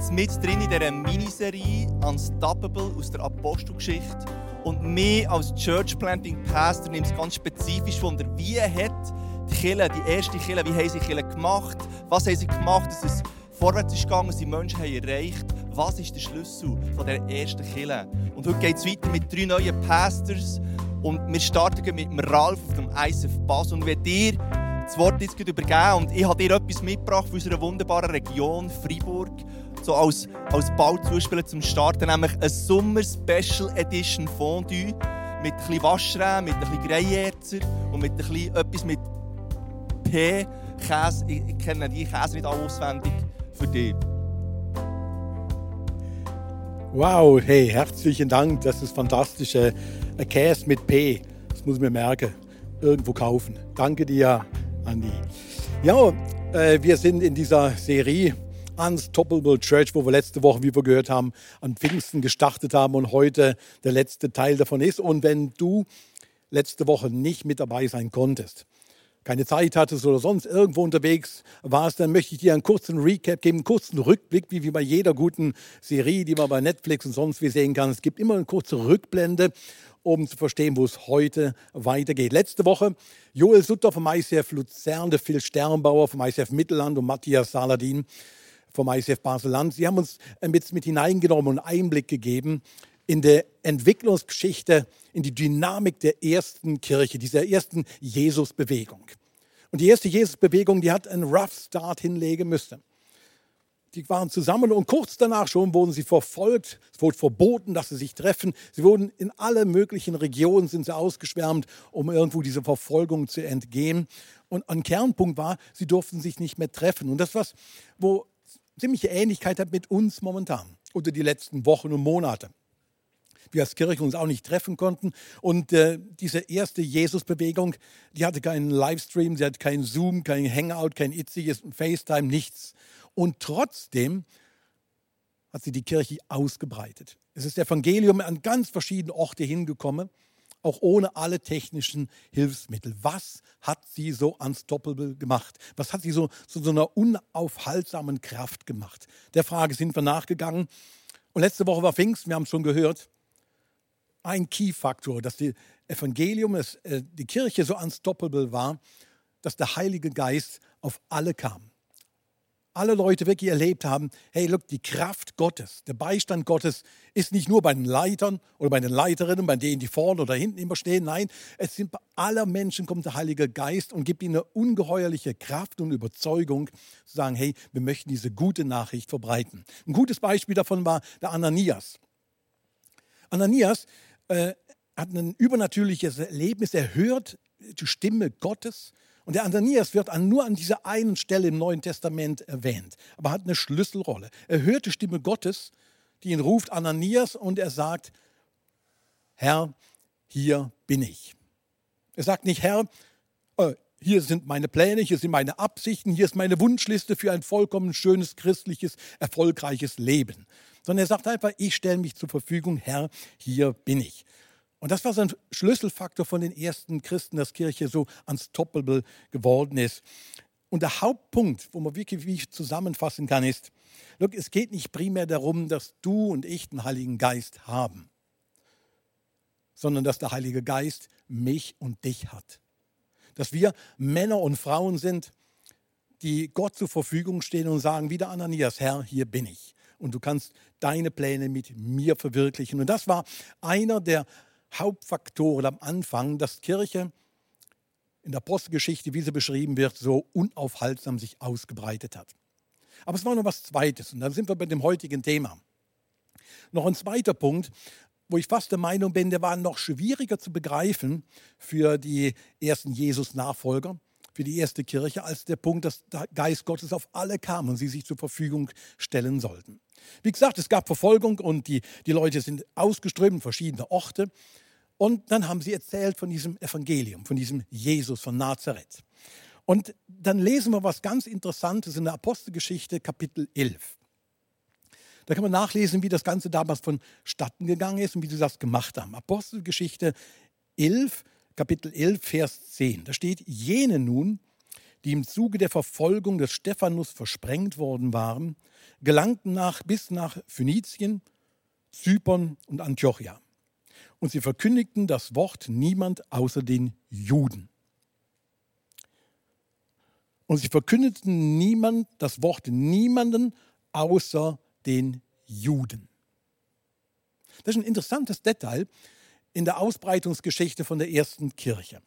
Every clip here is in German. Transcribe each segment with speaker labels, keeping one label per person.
Speaker 1: sind mit drin in dieser Miniserie Unstoppable aus der Apostelgeschichte. Und mir als Church Planting Pastor nimmt es ganz spezifisch Wunder, wie hat die Kirche, die erste Kirche, wie haben sie Kirche gemacht? Was haben sie gemacht, dass es vorwärts ist gegangen, sie Menschen haben erreicht? Was ist der Schlüssel von der ersten Kirche? Und heute geht es weiter mit drei neuen Pastors. Und wir starten mit dem Ralf auf dem ISF Bass. Und wenn dir das Wort jetzt übergeben und ich habe dir etwas mitgebracht von unserer wunderbaren Region Freiburg, so als, als Bauzuspieler zum Starten, nämlich ein Sommer Special Edition Fondue mit ein bisschen mit ein bisschen Greierzer und mit ein bisschen etwas mit P, Käse. Ich, ich kenne die Käse nicht auswendig für dich.
Speaker 2: Wow, hey, herzlichen Dank. Das ist fantastisch. Ein Käse mit P, das muss ich mir merken. Irgendwo kaufen. Danke dir. Andi. Ja, äh, wir sind in dieser Serie Unstoppable Church, wo wir letzte Woche, wie wir gehört haben, an Pfingsten gestartet haben und heute der letzte Teil davon ist. Und wenn du letzte Woche nicht mit dabei sein konntest, keine Zeit hattest oder sonst irgendwo unterwegs warst, dann möchte ich dir einen kurzen Recap geben, einen kurzen Rückblick, wie, bei jeder guten Serie, die man bei Netflix und sonst wie sehen kann. Es gibt immer eine kurze Rückblende um zu verstehen, wo es heute weitergeht. Letzte Woche Joel Sutter vom ICF Luzern, der Phil Sternbauer vom ICF Mittelland und Matthias Saladin vom ICF Basel-Land. Sie haben uns mit, mit hineingenommen und Einblick gegeben in der Entwicklungsgeschichte, in die Dynamik der ersten Kirche, dieser ersten Jesus-Bewegung. Und die erste Jesus-Bewegung, die hat einen Rough Start hinlegen müssen. Die waren zusammen und kurz danach schon wurden sie verfolgt. Es wurde verboten, dass sie sich treffen. Sie wurden in alle möglichen Regionen sind sie ausgeschwärmt, um irgendwo dieser Verfolgung zu entgehen. Und ein Kernpunkt war, sie durften sich nicht mehr treffen. Und das was, wo ziemliche Ähnlichkeit hat mit uns momentan oder die letzten Wochen und Monate. Wir als Kirche uns auch nicht treffen konnten. Und äh, diese erste Jesus-Bewegung, die hatte keinen Livestream, sie hatte keinen Zoom, kein Hangout, kein itziges FaceTime, nichts. Und trotzdem hat sie die Kirche ausgebreitet. Es ist Evangelium an ganz verschiedene Orte hingekommen, auch ohne alle technischen Hilfsmittel. Was hat sie so unstoppable gemacht? Was hat sie so zu so einer unaufhaltsamen Kraft gemacht? Der Frage sind wir nachgegangen. Und letzte Woche war Pfingst, wir haben es schon gehört, ein Key-Faktor, dass das Evangelium, dass äh, die Kirche so unstoppable war, dass der Heilige Geist auf alle kam alle Leute wirklich erlebt haben, hey, look, die Kraft Gottes, der Beistand Gottes ist nicht nur bei den Leitern oder bei den Leiterinnen, bei denen, die vorne oder hinten immer stehen. Nein, es sind bei aller Menschen kommt der Heilige Geist und gibt ihnen eine ungeheuerliche Kraft und Überzeugung, zu sagen, hey, wir möchten diese gute Nachricht verbreiten. Ein gutes Beispiel davon war der Ananias. Ananias äh, hat ein übernatürliches Erlebnis. Er hört die Stimme Gottes und der Ananias wird nur an dieser einen Stelle im Neuen Testament erwähnt, aber hat eine Schlüsselrolle. Er hört die Stimme Gottes, die ihn ruft, Ananias, und er sagt, Herr, hier bin ich. Er sagt nicht, Herr, äh, hier sind meine Pläne, hier sind meine Absichten, hier ist meine Wunschliste für ein vollkommen schönes, christliches, erfolgreiches Leben. Sondern er sagt einfach, ich stelle mich zur Verfügung, Herr, hier bin ich. Und das war so ein Schlüsselfaktor von den ersten Christen, dass Kirche so unstoppable geworden ist. Und der Hauptpunkt, wo man wirklich wie zusammenfassen kann, ist, look, es geht nicht primär darum, dass du und ich den Heiligen Geist haben, sondern dass der Heilige Geist mich und dich hat. Dass wir Männer und Frauen sind, die Gott zur Verfügung stehen und sagen, wie der Ananias, Herr, hier bin ich. Und du kannst deine Pläne mit mir verwirklichen. Und das war einer der Hauptfaktoren am Anfang, dass Kirche in der Postgeschichte, wie sie beschrieben wird, so unaufhaltsam sich ausgebreitet hat. Aber es war noch was Zweites und dann sind wir bei dem heutigen Thema. Noch ein zweiter Punkt, wo ich fast der Meinung bin, der war noch schwieriger zu begreifen für die ersten Jesus-Nachfolger, für die erste Kirche, als der Punkt, dass der Geist Gottes auf alle kam und sie sich zur Verfügung stellen sollten. Wie gesagt, es gab Verfolgung und die, die Leute sind ausgeströmt in verschiedene Orte. Und dann haben sie erzählt von diesem Evangelium, von diesem Jesus von Nazareth. Und dann lesen wir was ganz Interessantes in der Apostelgeschichte, Kapitel 11. Da kann man nachlesen, wie das Ganze damals vonstatten gegangen ist und wie sie das gemacht haben. Apostelgeschichte 11, Kapitel 11, Vers 10. Da steht, jene nun, die im Zuge der Verfolgung des Stephanus versprengt worden waren, gelangten nach, bis nach Phönizien, Zypern und Antiochia. Und sie verkündigten das Wort niemand außer den Juden. Und sie verkündeten niemand das Wort niemanden außer den Juden. Das ist ein interessantes Detail in der Ausbreitungsgeschichte von der ersten Kirche.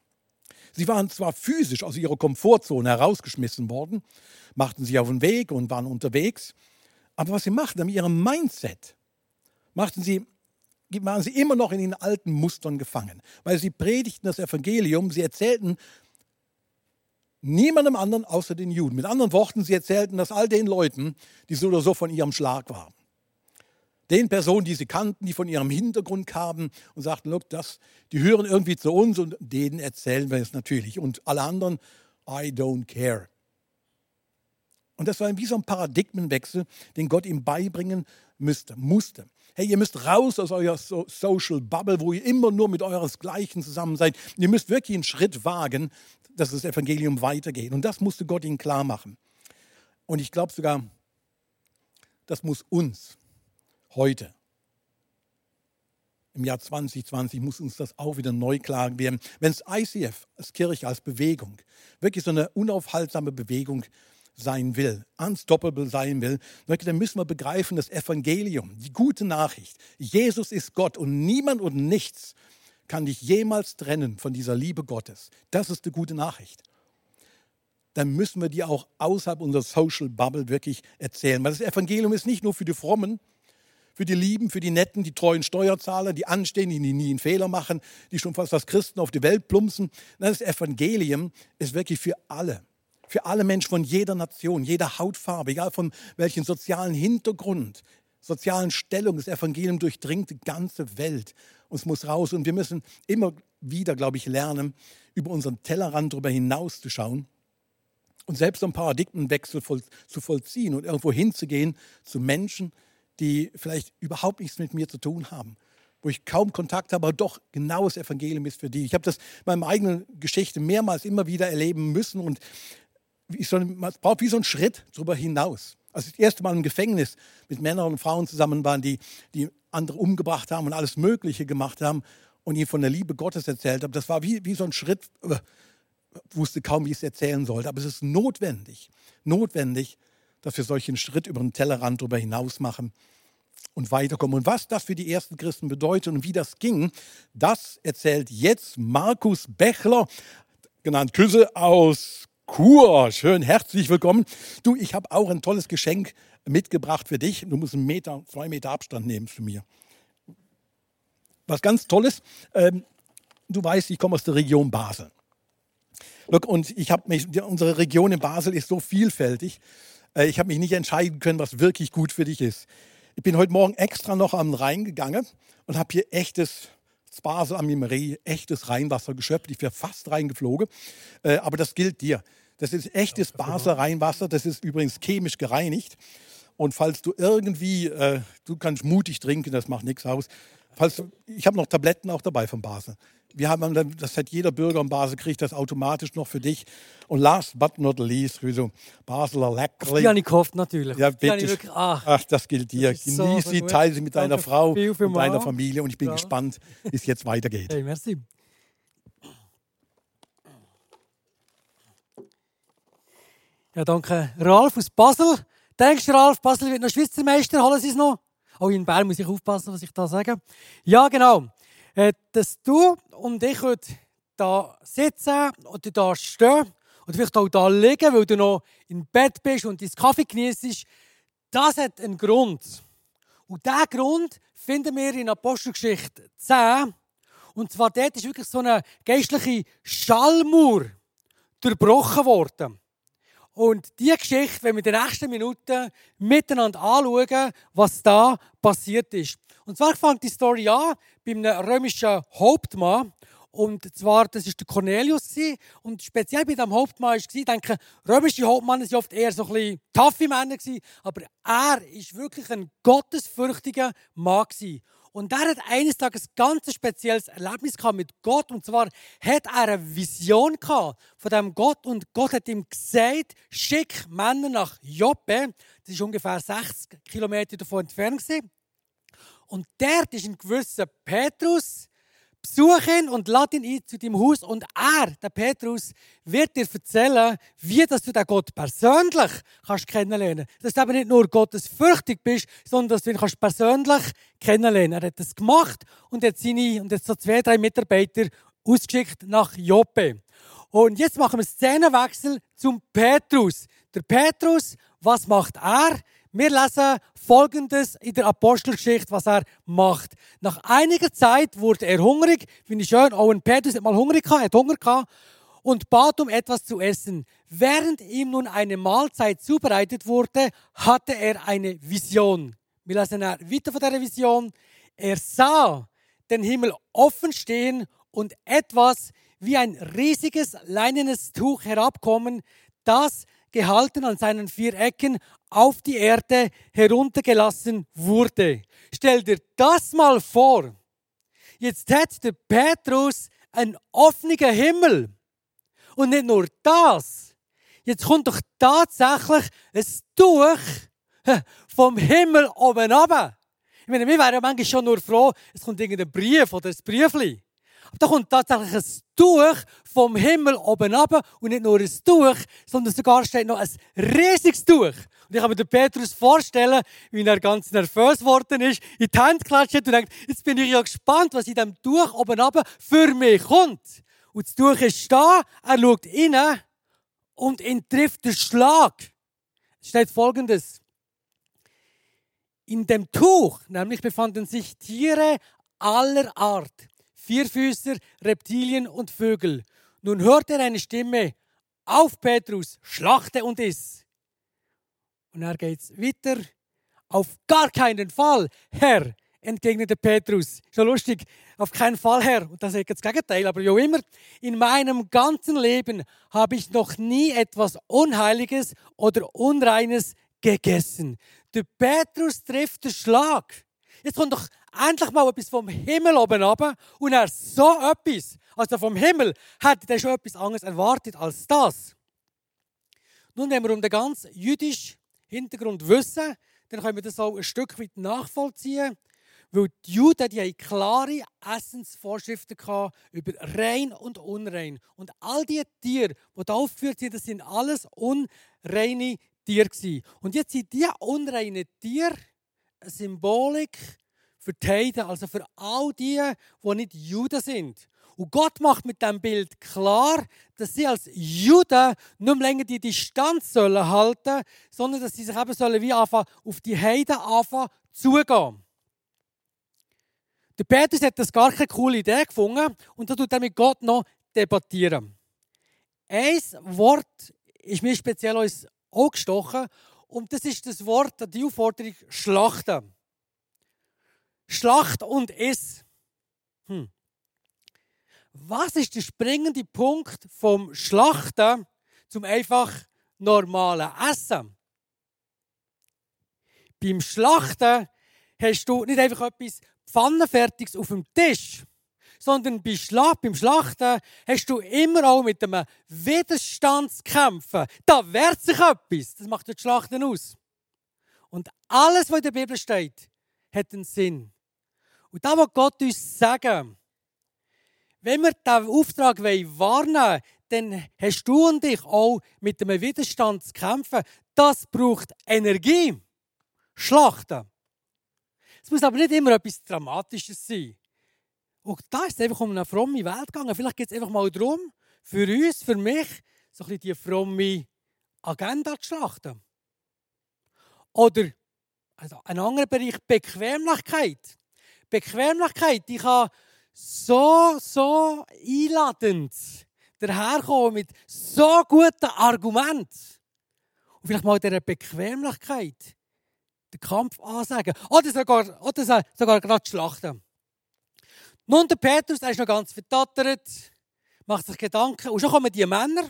Speaker 2: Sie waren zwar physisch aus ihrer Komfortzone herausgeschmissen worden, machten sich auf den Weg und waren unterwegs, aber was sie machten, in ihrem Mindset, machten sie, waren sie immer noch in den alten Mustern gefangen, weil sie predigten das Evangelium, sie erzählten niemandem anderen außer den Juden. Mit anderen Worten, sie erzählten das all den Leuten, die so oder so von ihrem Schlag waren. Den Personen, die sie kannten, die von ihrem Hintergrund kamen und sagten, look, das, die hören irgendwie zu uns und denen erzählen wir es natürlich. Und alle anderen, I don't care. Und das war wie so ein Paradigmenwechsel, den Gott ihm beibringen müsste, musste. Hey, ihr müsst raus aus eurer Social Bubble, wo ihr immer nur mit euresgleichen zusammen seid. Ihr müsst wirklich einen Schritt wagen, dass das Evangelium weitergeht. Und das musste Gott ihnen klar machen. Und ich glaube sogar, das muss uns heute, im Jahr 2020, muss uns das auch wieder neu klar werden. Wenn es ICF als Kirche, als Bewegung, wirklich so eine unaufhaltsame Bewegung sein will, unstoppable sein will, dann müssen wir begreifen, das Evangelium, die gute Nachricht, Jesus ist Gott und niemand und nichts kann dich jemals trennen von dieser Liebe Gottes. Das ist die gute Nachricht. Dann müssen wir die auch außerhalb unserer Social Bubble wirklich erzählen. Weil das Evangelium ist nicht nur für die Frommen, für die Lieben, für die Netten, die treuen Steuerzahler, die Anständigen, die nie einen Fehler machen, die schon fast als Christen auf die Welt plumpsen. Das Evangelium ist wirklich für alle. Für alle Menschen von jeder Nation, jeder Hautfarbe, egal von welchem sozialen Hintergrund, sozialen Stellung. Das Evangelium durchdringt die ganze Welt und es muss raus. Und wir müssen immer wieder, glaube ich, lernen, über unseren Tellerrand darüber hinaus zu schauen und selbst einen Paradigmenwechsel voll, zu vollziehen und irgendwo hinzugehen zu Menschen, die vielleicht überhaupt nichts mit mir zu tun haben, wo ich kaum Kontakt habe, aber doch genau das Evangelium ist für die. Ich habe das in meiner eigenen Geschichte mehrmals immer wieder erleben müssen und so, man braucht wie so einen Schritt darüber hinaus. Als ich das erste Mal im Gefängnis mit Männern und Frauen zusammen waren, die, die andere umgebracht haben und alles Mögliche gemacht haben und ihnen von der Liebe Gottes erzählt habe, das war wie, wie so ein Schritt, äh, wusste kaum, wie ich es erzählen sollte. Aber es ist notwendig, notwendig, dass wir solchen Schritt über den Tellerrand darüber hinaus machen und weiterkommen. Und was das für die ersten Christen bedeutet und wie das ging, das erzählt jetzt Markus Bechler, genannt Küsse aus Kur, schön, herzlich willkommen. Du, ich habe auch ein tolles Geschenk mitgebracht für dich. Du musst einen Meter, zwei Meter Abstand nehmen zu mir. Was ganz Tolles. Ähm, du weißt, ich komme aus der Region Basel. Look, und ich habe mich, unsere Region in Basel ist so vielfältig. Äh, ich habe mich nicht entscheiden können, was wirklich gut für dich ist. Ich bin heute Morgen extra noch am Rhein gegangen und habe hier echtes Basel am Mimerie echtes Rheinwasser geschöpft. Ich wäre fast reingeflogen, äh, aber das gilt dir. Das ist echtes Basler Rheinwasser, das ist übrigens chemisch gereinigt. Und falls du irgendwie, äh, du kannst mutig trinken, das macht nichts aus. Falls ich habe noch Tabletten auch dabei von Basel wir haben, das hat jeder Bürger in Basel, kriegt das automatisch noch für dich. Und last but not least, für so Basler Leckerli.
Speaker 3: Die habe ich gehofft, natürlich.
Speaker 2: Ja, bitte. Wirklich, ach, ach, das gilt dir. Das Genieß so sie, teile sie mit deiner Frau und deiner Familie. Und ich bin ja. gespannt, wie es jetzt weitergeht.
Speaker 3: Hey, merci. Ja, danke. Ralf aus Basel. Denkst du, Ralf, Basel wird noch Schweizer Meister? Holen sie es noch? Oh, in Bern muss ich aufpassen, was ich da sage. Ja, genau. Äh, dass du und ich heute da sitzen oder da stehen oder vielleicht auch da liegen, weil du noch im Bett bist und deinen Kaffee genießt, das hat einen Grund. Und diesen Grund finden wir in Apostelgeschichte 10. Und zwar dort ist wirklich so eine geistliche Schallmauer durchbrochen worden. Und diese Geschichte, wenn wir in den nächsten Minuten miteinander anschauen, was da passiert ist. Und zwar fängt die Story an bei einem römischen Hauptmann. Und zwar, das war der Cornelius. Und speziell bei diesem Hauptmann es, ich denke, römische Hauptmänner waren oft eher so ein bisschen taffe Männer. Aber er war wirklich ein gottesfürchtiger Mann. Und er hat eines Tages ein ganz spezielles Erlebnis mit Gott. Und zwar hat er eine Vision gehabt von dem Gott. Und Gott hat ihm gesagt, schick Männer nach Joppe. Das ist ungefähr 60 Kilometer davon entfernt. Und dort ist ein gewisser Petrus, Besuch ihn und lad ihn ein zu deinem Haus und er, der Petrus, wird dir erzählen, wie dass du den Gott persönlich kannst kennenlernen. Dass du eben nicht nur gottesfürchtig bist, sondern dass du ihn kannst persönlich kennenlernen. Er hat das gemacht und hat seine und jetzt so zwei, drei Mitarbeiter ausgeschickt nach Joppe. Und jetzt machen wir Szenenwechsel zum Petrus. Der Petrus, was macht er? Wir lesen Folgendes in der Apostelgeschichte, was er macht. Nach einiger Zeit wurde er hungrig, finde ich schön, ein Petrus hat mal hungrig gehabt, hat Hunger gehabt, und bat um etwas zu essen. Während ihm nun eine Mahlzeit zubereitet wurde, hatte er eine Vision. Wir lesen weiter von der Vision. Er sah den Himmel offen stehen und etwas wie ein riesiges leinenes Tuch herabkommen, das gehalten an seinen vier Ecken auf die Erde heruntergelassen wurde. Stell dir das mal vor. Jetzt hat der Petrus einen offenen Himmel. Und nicht nur das. Jetzt kommt doch tatsächlich ein Tuch vom Himmel oben runter. Ich meine, wir wären ja manchmal schon nur froh, es kommt irgendein Brief oder ein Briefli. Da kommt tatsächlich ein Tuch vom Himmel oben ab und nicht nur ein Tuch, sondern sogar steht noch ein riesiges Tuch. Und ich kann mir den Petrus vorstellen, wie er ganz nervös geworden ist, in die Hände klatscht und denkt, jetzt bin ich ja gespannt, was in diesem Tuch oben ab für mich kommt. Und das Tuch ist da, er schaut rein und ihn trifft der Schlag. Es steht folgendes. In dem Tuch nämlich befanden sich Tiere aller Art Vierfüßer, Reptilien und Vögel. Nun hört er eine Stimme, auf Petrus, schlachte und iss. Und er geht's weiter. Auf gar keinen Fall, Herr, entgegnete Petrus. Schon lustig, auf keinen Fall, Herr. Und das ist das Gegenteil, aber ja immer. In meinem ganzen Leben habe ich noch nie etwas Unheiliges oder Unreines gegessen. Der Petrus trifft den Schlag. Jetzt kommt doch endlich mal etwas vom Himmel oben runter und er so etwas, also vom Himmel, hätte er schon etwas anderes erwartet als das. Nun, wenn wir um den ganzen jüdischen Hintergrund wissen, dann können wir das auch ein Stück weit nachvollziehen, weil die Juden die haben klare Essensvorschriften über rein und unrein. Und all die Tiere, die da aufgeführt sind, das sind alles unreine Tiere. Und jetzt sind diese unreinen Tiere eine Symbolik für die Heiden, also für all die, die nicht Juden sind. Und Gott macht mit diesem Bild klar, dass sie als Juden nicht mehr länger die Distanz sollen halten sondern dass sie sich eben sollen wie anfangen, auf die Heiden anfangen zugehen. Der Petrus hat das gar keine coole Idee gefunden und da tut er mit Gott noch debattieren. Ein Wort ist mir speziell uns gestochen und das ist das Wort, die Aufforderung Schlachten. Schlacht und Iss. Hm. Was ist der springende Punkt vom Schlachten zum einfach normalen Essen? Beim Schlachten hast du nicht einfach etwas Pfannenfertiges auf dem Tisch, sondern beim Schlachten hast du immer auch mit einem Widerstand zu kämpfen. Da wehrt sich etwas. Das macht das Schlachten aus. Und alles, was in der Bibel steht, hat einen Sinn. Und da will Gott uns sagen, wenn wir diesen Auftrag wahrnehmen wollen, dann hast du und ich auch mit einem Widerstand zu kämpfen. Das braucht Energie. Schlachten. Es muss aber nicht immer etwas Dramatisches sein. Und da ist es einfach um eine fromme Welt gegangen. Vielleicht geht es einfach mal darum, für uns, für mich, so ein bisschen die fromme Agenda zu schlachten. Oder also ein anderer Bereich, Bequemlichkeit. Bequemlichkeit, die kann so, so einladend daherkommen mit so guten Argumenten. Und vielleicht mal dieser Bequemlichkeit den Kampf ansagen. Oder sogar, oder sogar gerade schlachten. Nun, der Petrus, der ist noch ganz vertattert, macht sich Gedanken. Und schon kommen die Männer,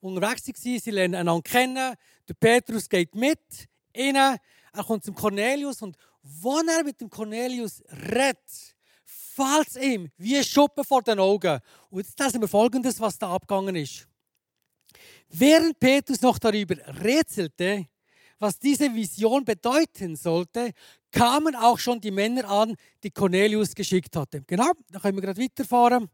Speaker 3: die unterwegs waren, sie lernen einander kennen. Der Petrus geht mit ihnen. er kommt zum Cornelius und wenn er mit dem Cornelius redet, fällt ihm wie Schuppen vor den Augen. Und jetzt lesen wir Folgendes, was da abgegangen ist. Während Petrus noch darüber rätselte, was diese Vision bedeuten sollte, kamen auch schon die Männer an, die Cornelius geschickt hatte. Genau, da können wir gerade weiterfahren.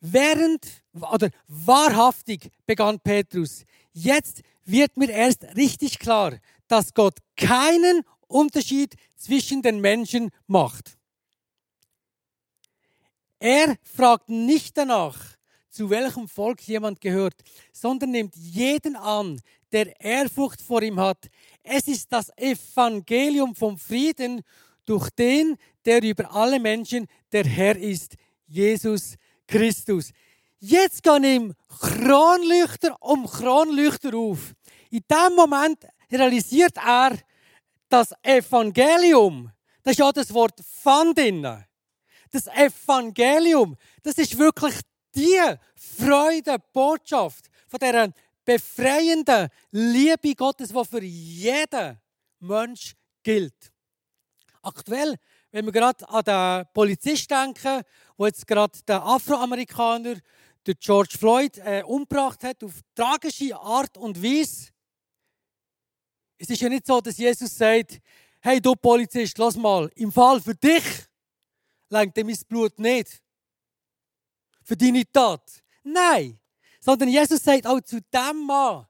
Speaker 3: Während, oder wahrhaftig begann Petrus, jetzt wird mir erst richtig klar, dass Gott keinen Unterschied zwischen den Menschen macht. Er fragt nicht danach, zu welchem Volk jemand gehört, sondern nimmt jeden an, der Ehrfurcht vor ihm hat. Es ist das Evangelium vom Frieden durch den, der über alle Menschen der Herr ist, Jesus Christus. Jetzt gehen ihm Kronleuchter um Kronleuchter auf. In dem Moment realisiert er, das Evangelium, das ist ja das Wort drinnen. Das Evangelium, das ist wirklich die Freude, Botschaft von dieser befreienden Liebe Gottes, die für jeden Mensch gilt. Aktuell, wenn wir gerade an den Polizist denken, wo jetzt gerade der Afroamerikaner, der George Floyd, äh, umgebracht hat, auf tragische Art und Weise. Es ist ja nicht so, dass Jesus sagt, hey du Polizist, lass mal, im Fall für dich lenkt mein Blut nicht. Für deine Tat. Nein. Sondern Jesus sagt auch zu dem Mann,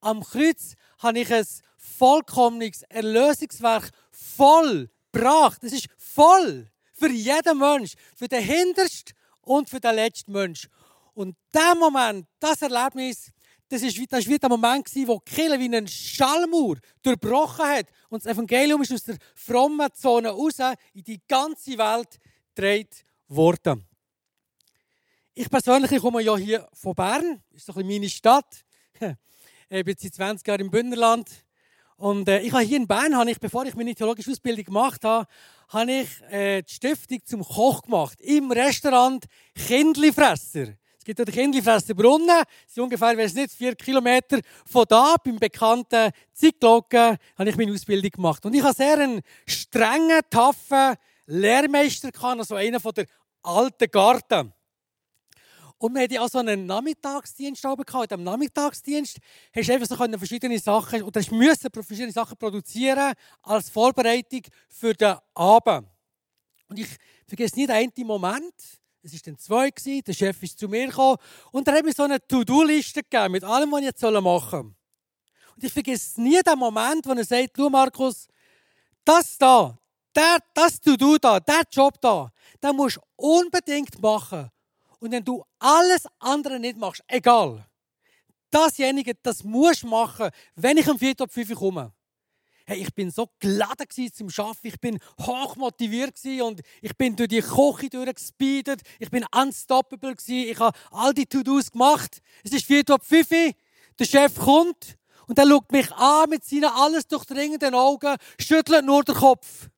Speaker 3: am Kreuz habe ich ein vollkommenes Erlösungswerk vollbracht. Es ist voll für jeden Mensch, für den Hintersten und für den letzten Mensch. Und der Moment, das Erlebnis, das ist, das wie der Moment, wo die wie einen Schallmauer durchbrochen hat. Und das Evangelium ist aus der frommen Zone raus in die ganze Welt gedreht worden. Ich persönlich komme ja hier von Bern, das ist so ein bisschen meine Stadt. Ich bin seit 20 Jahren im Bündnerland. Und äh, ich habe hier in Bern, habe ich, bevor ich meine theologische Ausbildung gemacht habe, habe ich äh, die Stiftung zum Koch gemacht. Im Restaurant Kindlifresser gibt den Kindlifresser Brunnen. Das sind ungefähr, weiß nicht, vier Kilometer von da, beim bekannten Zeitglocken, habe ich meine Ausbildung gemacht. Und ich habe sehr einen strengen, taffen Lehrmeister gehabt, also einen von der alten Garten. Und wir hatten also einen Nachmittagsdienst gehabt. In diesem Nachmittagsdienst hast du einfach so verschiedene Sachen, oder hast müssen verschiedene Sachen produzieren als Vorbereitung für den Abend. Und ich vergesse den einen Moment, es waren dann zwei, der Chef ist zu mir gekommen und er hat mir so eine To-Do-Liste gegeben mit allem, was ich jetzt machen soll. Und ich vergesse nie den Moment, wo er sagt, du Markus, das da, der, das To-Do da, der Job da, den musst du unbedingt machen. Und wenn du alles andere nicht machst, egal, dasjenige, das musst du machen, wenn ich am 4. ab 5 komme. Hey, ich bin so geladen zum Arbeiten, ich bin hochmotiviert und ich bin durch die Küche durchgespeedet, ich bin unstoppable ich habe all die To-Dos gemacht. Es ist 4 ab 5 der Chef kommt und er schaut mich an mit seinen alles durchdringenden Augen, schüttelt nur den Kopf.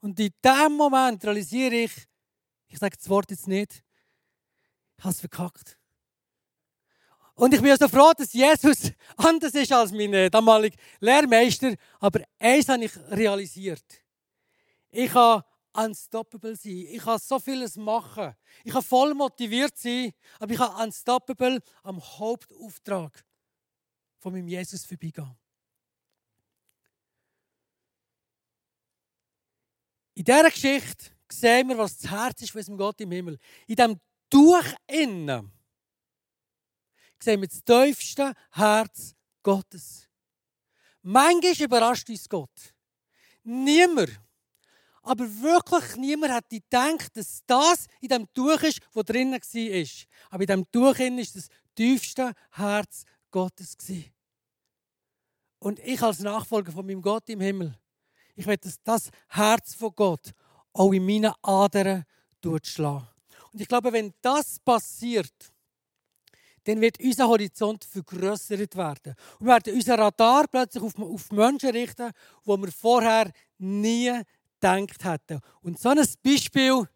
Speaker 3: Und in dem Moment realisiere ich, ich sage das Wort jetzt nicht, ich habe es verkackt. Und ich bin so froh, dass Jesus anders ist als mein äh, damaliger Lehrmeister. Aber eins habe ich realisiert. Ich kann unstoppable sein. Ich kann so vieles machen. Ich kann voll motiviert sein, aber ich kann unstoppable am Hauptauftrag von meinem Jesus vorbeigehen. In dieser Geschichte sehen wir, was das Herz ist von unserem Gott im Himmel. In diesem Tuch innen sehen wir das tiefste Herz Gottes. Manchmal überrascht uns Gott. Niemand, aber wirklich niemand hat gedacht, dass das in dem Tuch ist, wo drinnen war. Aber in dem Tuch ist das tiefste Herz Gottes. Und ich als Nachfolger von meinem Gott im Himmel, ich will, dass das Herz von Gott auch in meinen Adern schlagen. Und ich glaube, wenn das passiert, dann wird unser Horizont vergrößert werden. Und wir werden unser Radar plötzlich auf, auf Menschen richten, wo wir vorher nie gedacht hätten. Und so ein Beispiel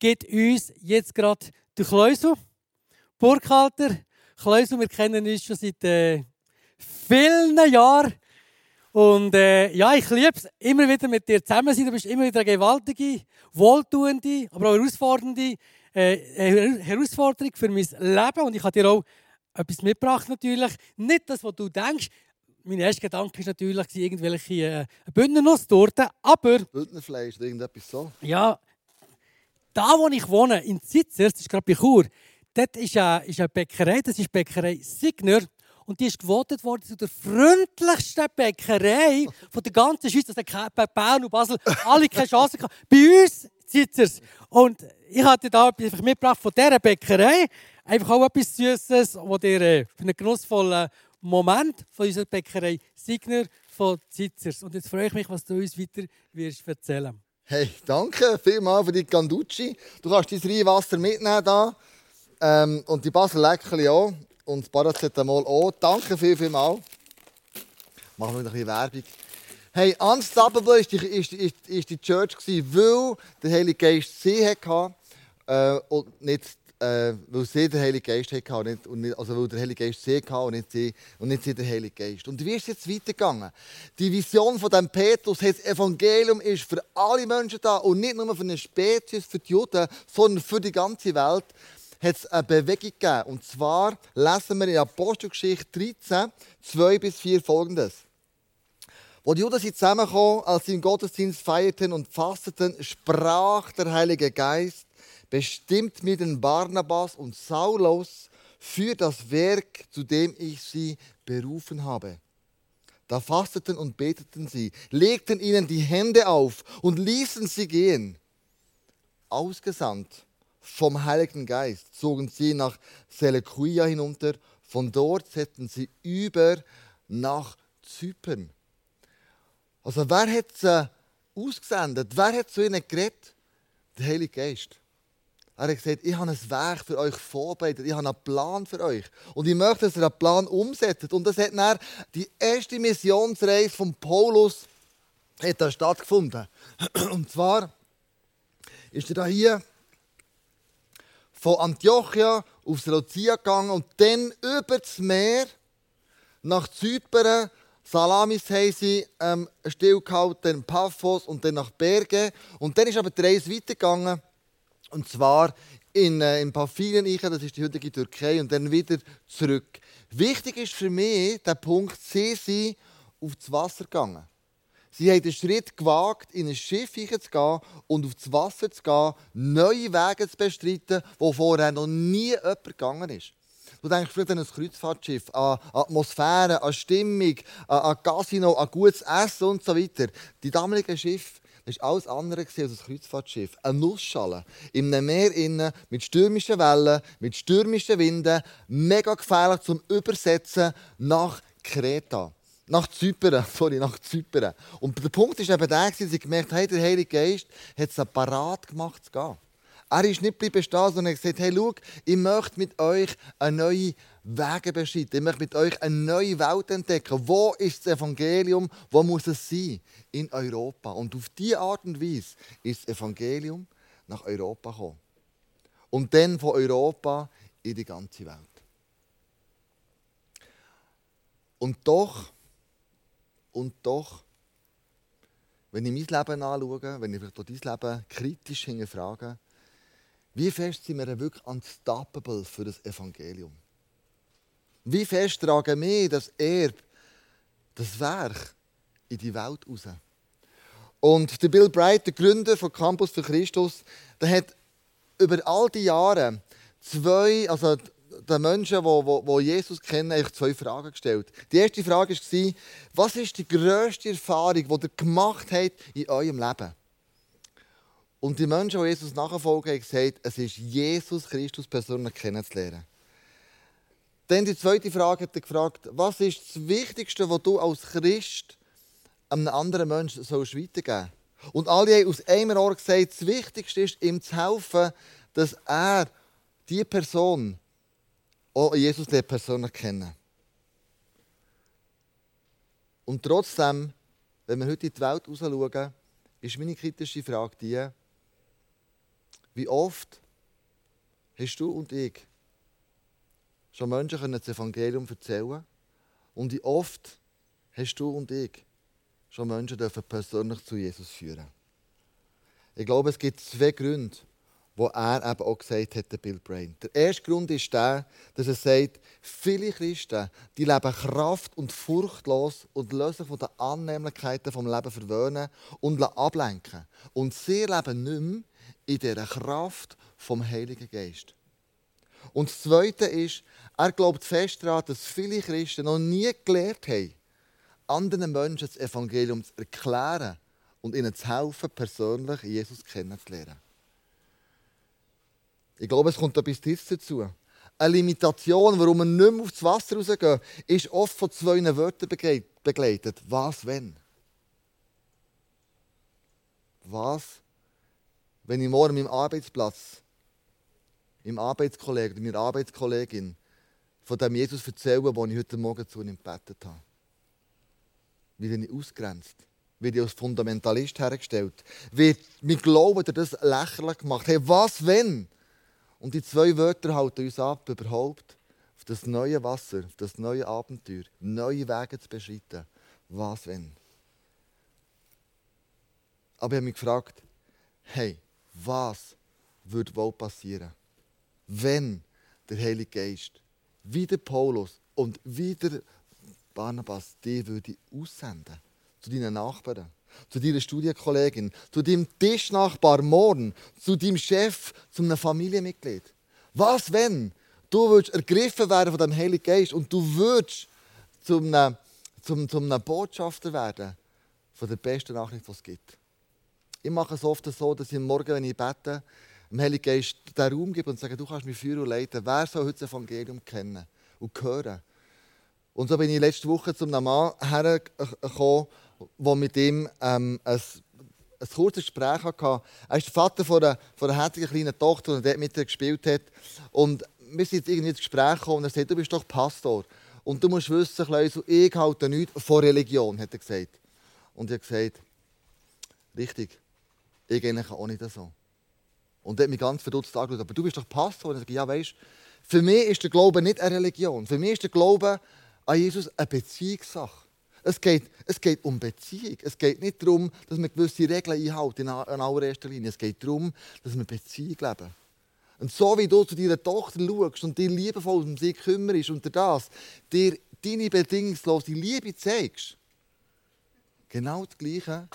Speaker 3: gibt uns jetzt gerade der Kleusel, Burkhalter. Kleusel, wir kennen uns schon seit äh, vielen Jahren. Und äh, ja, ich liebe es, immer wieder mit dir zusammen zu sein. Du bist immer wieder eine gewaltige, wohltuende, aber auch herausfordernde äh, Herausforderung für mein Leben. Und ich habe dir auch etwas mitgebracht natürlich. Nicht das, was du denkst. Mein erster Gedanke war natürlich irgendwelche äh, Bündnernusstorte, aber...
Speaker 4: Bündnerfleisch irgendetwas so?
Speaker 3: Ja, da wo ich wohne, in Zitzers, das ist gerade bei Chur, dort ist eine, ist eine Bäckerei, das ist Bäckerei Signer. Und die ist gewotet worden zu der freundlichsten Bäckerei von der ganzen Schweiz. Also bei Bern und Basel alle keine Chance gehabt. Bei uns Zitzers. Und ich hatte da etwas mitgebracht von dieser Bäckerei. Einfach auch etwas Süßes, das dir äh, für einen genussvollen Moment von unserer Bäckerei Signer von Zitzers. Und jetzt freue ich mich, was du uns weiter wirst erzählen
Speaker 4: Hey, danke vielmals für die Ganducci. Du kannst dein Reinwasser mitnehmen da. Ähm, und die Basel Leckerli auch. Und das Paracetamol auch. Danke viel, viel mal. Machen wir noch ein bisschen Werbung. Hey, Unstoppable ist die, ist, ist, ist die Church, gewesen, weil der Heilige Geist sie hatte. Äh, und nicht, äh, weil sie den Heiligen Geist hatte. Und nicht, und nicht, also weil der Heilige Geist sie hatte und nicht sie, und nicht sie der Heilige Geist. Und wie ist es jetzt weitergegangen? Die Vision von dem Petrus, das Evangelium ist für alle Menschen da und nicht nur für eine Spezies, für die Juden, sondern für die ganze Welt hat es eine Bewegung gegeben. Und zwar lesen wir in Apostelgeschichte 13, 2 bis 4 folgendes. Wo die Juden zusammenkamen, als sie im Gottesdienst feierten und fasteten, sprach der Heilige Geist, bestimmt mir den Barnabas und Saulus für das Werk, zu dem ich sie berufen habe. Da fasteten und beteten sie, legten ihnen die Hände auf und ließen sie gehen. Ausgesandt vom Heiligen Geist zogen sie nach Seleukia hinunter. Von dort setzten sie über nach Zypern. Also wer hat sie ausgesendet? Wer hat zu ihnen geredet? Der Heilige Geist. Er hat gesagt, ich habe ein Werk für euch vorbereitet, ich habe einen Plan für euch. Und ich möchte, dass ihr einen Plan umsetzt. Und das hat dann die erste Missionsreise von Paulus hat da stattgefunden. Und zwar ist er hier von Antiochia auf Seleucia gegangen und dann über das Meer nach Zypern. Salamis haben sie ähm, stillgehalten, Paphos und dann nach Berge. Und dann ist aber die Reise weitergegangen. Und zwar in, äh, in Pamphylien, das ist die heutige Türkei, und dann wieder zurück. Wichtig ist für mich der Punkt, sie sind auf das Wasser gegangen. Sie haben den Schritt gewagt, in ein Schiff zu gehen und aufs Wasser zu gehen, neue Wege zu bestreiten, wo vorher noch nie jemand gegangen ist. Du denkst vielleicht an ein Kreuzfahrtschiff, an Atmosphäre, an Stimmung, an Casino, an gutes Essen und so weiter. Die damaligen Schiffe das war alles andere als ein Kreuzfahrtschiff. Eine Nussschale in einem Meer innen, mit stürmischen Wellen, mit stürmischen Winden, mega gefährlich zum Übersetzen nach Kreta nach Zypern, sorry, nach Zypern. Und der Punkt ist eben der, dass sie gemerkt haben, der Heilige Geist hat es parat gemacht zu gehen. Er ist nicht bleiben stehen, sondern hat gesagt, hey, schau, ich möchte mit euch eine neue Wege beschreiten. Ich möchte mit euch eine neue Welt entdecken. Wo ist das Evangelium? Wo muss es sein? In Europa. Und auf diese Art und Weise ist das Evangelium nach Europa gekommen. Und dann von Europa in die ganze Welt. Und doch und doch, wenn ich mein Leben anschaue, wenn ich vielleicht dein Leben kritisch hinterfrage, wie fest sind wir wirklich unstoppable für das Evangelium? Wie fest tragen wir das Erbe, das Werk in die Welt raus? Und der Bill Bright, der Gründer von Campus für Christus, der hat über all die Jahre zwei, also den Menschen, die, Jesus kennen, zwei Fragen gestellt. Die erste Frage war, was ist die grösste Erfahrung, die ihr gemacht habt in eurem Leben? Und die Menschen, die Jesus nachfolgen, haben gesagt, es ist Jesus Christus persönlich kennenzulernen. Dann die zweite Frage hat er gefragt, was ist das Wichtigste, was du als Christ einem anderen Menschen sollst weitergeben sollst? Und alle haben aus einem Ohr gesagt, das Wichtigste ist, ihm zu helfen, dass er, die Person, auch Jesus persönlich kennen. Und trotzdem, wenn wir heute in die Welt schauen, ist meine kritische Frage die, wie oft hast du und ich schon Menschen das Evangelium erzählen Und wie oft hast du und ich schon Menschen dürfen persönlich zu Jesus führen. Ich glaube, es gibt zwei Gründe, wo er eben auch gesagt hat, der Bill Brain. Der erste Grund ist der, dass er sagt, viele Christen, die leben kraft- und furchtlos und lassen sich von den Annehmlichkeiten vom Leben verwöhnen und ablenken. Und sie leben nicht mehr in dieser Kraft vom Heiligen Geist. Und das Zweite ist, er glaubt fest daran, dass viele Christen noch nie gelernt haben, anderen Menschen das Evangelium zu erklären und ihnen zu helfen, persönlich Jesus kennenzulernen. Ich glaube, es kommt etwas Drittes dazu. Eine Limitation, warum wir nicht mehr aufs Wasser rausgehen, ist oft von zwei Wörtern begleitet. Was, wenn? Was, wenn ich morgen meinem Arbeitsplatz, meinem Arbeitskollegen, meiner Arbeitskollegin von dem Jesus erzähle, den ich heute Morgen zu ihm gebetet habe? Werde ich ausgrenzt? Werde ich als Fundamentalist hergestellt? Wird mein Glaube das lächerlich gemacht? Hey, was, wenn? Und die zwei Wörter halten uns ab, überhaupt auf das neue Wasser, auf das neue Abenteuer, neue Wege zu beschreiten. Was wenn? Aber ich habe mich gefragt, hey, was würde wohl passieren, wenn der Heilige Geist, wie der Paulus und wie der Barnabas, die würde aussenden zu deinen Nachbarn? zu deiner Studienkollegin, zu deinem Tischnachbar morgen, zu deinem Chef, zu einem Familienmitglied. Was, wenn du würdest ergriffen werden von dem Heiligen Geist und du würdest zum zum, zum Botschafter werden von der besten Nachricht, die es gibt. Ich mache es oft so, dass ich morgen, wenn ich bete, dem Heiligen Geist den Raum gebe und sage, du kannst mich führen und leiten. Wer soll heute das Evangelium kennen und hören? Und so bin ich letzte Woche zum Mann hergekommen, wo mit ihm ähm, ein, ein kurzes Gespräch hatte. Er ist der Vater von einer, von einer herzigen kleinen Tochter, die dort mit ihr gespielt hat. Und wir sind jetzt irgendwie ins Gespräch gekommen und er sagt, du bist doch Pastor. Und du musst wissen, Kleusel, ich halte nichts von Religion, hat er gesagt. Und ich habe gesagt, richtig, ich eigentlich auch nicht so. Und hat mich ganz verdutzt angeschaut, aber du bist doch Pastor. Und ich sage, ja, weißt für mich ist der Glaube nicht eine Religion. Für mich ist der Glaube an Jesus eine Beziehungssache. Es geht, es geht um Beziehung. Es geht nicht darum, dass wir gewisse Regeln einhalten in allererster Linie. Es geht darum, dass wir Beziehung leben. Und so wie du zu deiner Tochter schaust und dir liebevoll um sie kümmerst und dir das, dir deine bedingungslose Liebe zeigst, genau das Gleiche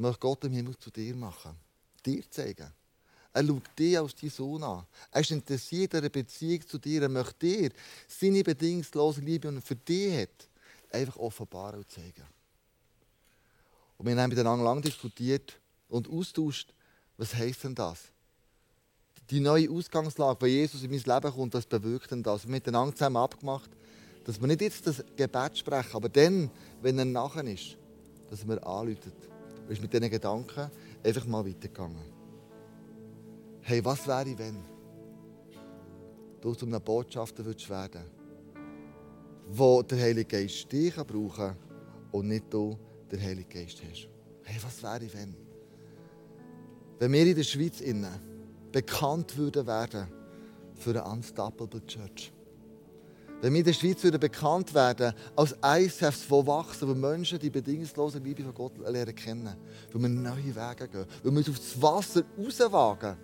Speaker 4: möchte Gott im Himmel zu dir machen. Dir zeigen. Er schaut dich als dein Sohn an. Er ist interessiert an einer Beziehung zu dir. Er möchte dir seine bedingungslose Liebe, er für dich hat, einfach offenbaren und zeigen. Und wir haben miteinander lange diskutiert und austauscht, was heisst denn das? Die neue Ausgangslage, wenn Jesus in mein Leben kommt, was bewirkt denn das? Wir haben miteinander zusammen abgemacht, dass wir nicht jetzt das Gebet sprechen, aber dann, wenn er nachher ist, dass wir anrufen. Und ist mit diesen Gedanken einfach mal weitergegangen. Hey, was wäre, wenn du zu einem Botschafter werden würdest? wo der Heilige Geist dich brauchen kann und nicht du den Heiligen Geist hast. Hey, was wäre, wenn? Wenn wir in der Schweiz innen bekannt würden werden für eine Unstoppable Church. Wenn wir in der Schweiz würden bekannt werden als ISFs, die wachsen, wo Menschen die bedingungslose Liebe von Gott lernen kennen, wo wir neue Wege gehen, wo wir uns aufs Wasser rauswagen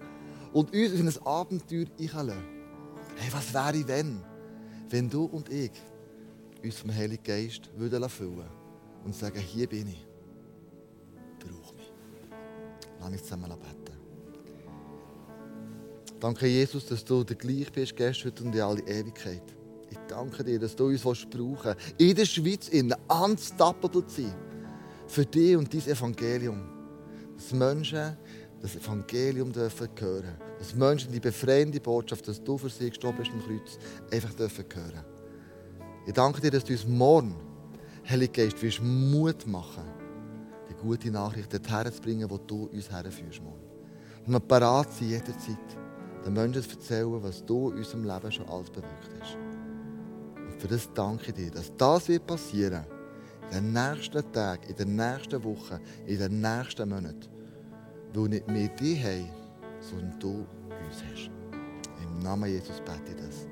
Speaker 4: und uns in ein Abenteuer einlassen. Hey, was wäre, wenn? Wenn du und ich uns vom Heiligen Geist würden füllen und sagen, hier bin ich. Brauch mich. Lass uns zusammen beten. Danke, Jesus, dass du der gleich bist, gestern und in alle Ewigkeit. Ich danke dir, dass du uns brauchen willst, in der Schweiz in unstoppable zu sein. Für dich und dein Evangelium. Dass Menschen das Evangelium dürfen hören. Dass Menschen die befreiende Botschaft, dass du für sie gestorben bist am Kreuz, einfach dürfen hören. Ich danke dir, dass du uns morgen, Heilige Geist, wirst Mut machen, die gute Nachricht dorthin zu bringen, wo du uns herführst morgen. Und wir parat sind jederzeit, den Menschen zu erzählen, was du in unserem Leben schon alles bewirkt hast. Für das danke ich dir, dass das wird passieren in den nächsten Tagen, in den nächsten Wochen, in den nächsten Monaten. Weil nicht wir dich haben, sondern du uns hast. Im Namen Jesus bete ich das.